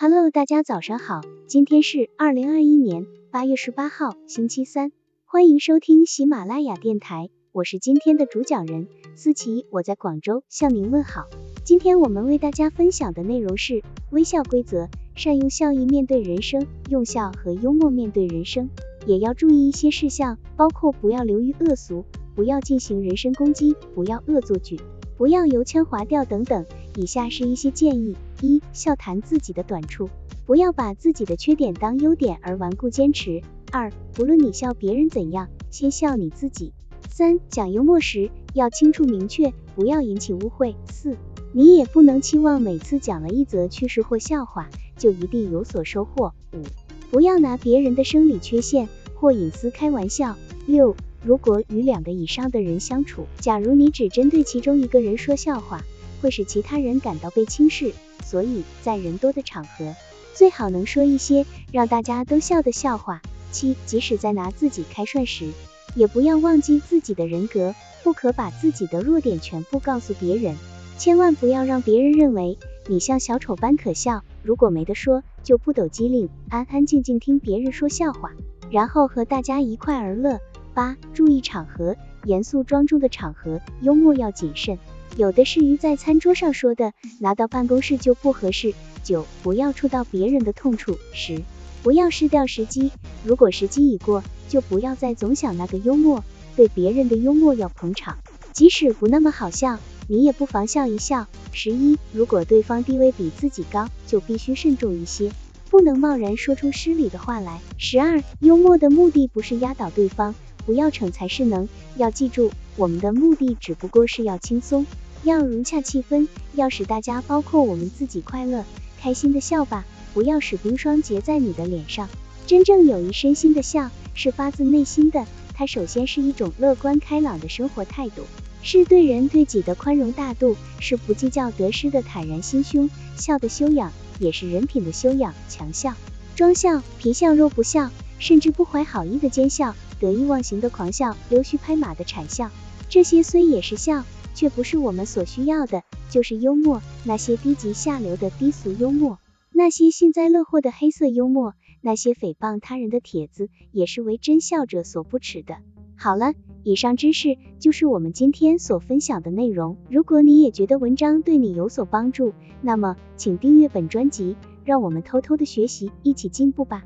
Hello，大家早上好，今天是二零二一年八月十八号，星期三，欢迎收听喜马拉雅电台，我是今天的主讲人思琪，我在广州向您问好。今天我们为大家分享的内容是微笑规则，善用笑意面对人生，用笑和幽默面对人生，也要注意一些事项，包括不要流于恶俗，不要进行人身攻击，不要恶作剧，不要油腔滑调等等。以下是一些建议：一、笑谈自己的短处，不要把自己的缺点当优点而顽固坚持；二、不论你笑别人怎样，先笑你自己；三、讲幽默时要清楚明确，不要引起误会；四、你也不能期望每次讲了一则趣事或笑话就一定有所收获；五、不要拿别人的生理缺陷或隐私开玩笑；六、如果与两个以上的人相处，假如你只针对其中一个人说笑话，会使其他人感到被轻视，所以在人多的场合，最好能说一些让大家都笑的笑话。七，即使在拿自己开涮时，也不要忘记自己的人格，不可把自己的弱点全部告诉别人，千万不要让别人认为你像小丑般可笑。如果没得说，就不抖机灵，安安静静听别人说笑话，然后和大家一块儿乐。八，注意场合，严肃庄重的场合，幽默要谨慎。有的是鱼在餐桌上说的，拿到办公室就不合适。九，不要触到别人的痛处。十，不要失掉时机。如果时机已过，就不要再总想那个幽默。对别人的幽默要捧场，即使不那么好笑，你也不妨笑一笑。十一，如果对方地位比自己高，就必须慎重一些，不能贸然说出失礼的话来。十二，幽默的目的不是压倒对方，不要逞才是能。要记住，我们的目的只不过是要轻松。要融洽气氛，要使大家包括我们自己快乐、开心的笑吧，不要使冰霜结在你的脸上。真正有益身心的笑，是发自内心的，它首先是一种乐观开朗的生活态度，是对人对己的宽容大度，是不计较得失的坦然心胸。笑的修养，也是人品的修养。强笑、装笑、皮笑肉不笑，甚至不怀好意的奸笑，得意忘形的狂笑，溜须拍马的谄笑，这些虽也是笑。却不是我们所需要的，就是幽默，那些低级下流的低俗幽默，那些幸灾乐祸的黑色幽默，那些诽谤他人的帖子，也是为真笑者所不耻的。好了，以上知识就是我们今天所分享的内容。如果你也觉得文章对你有所帮助，那么请订阅本专辑，让我们偷偷的学习，一起进步吧。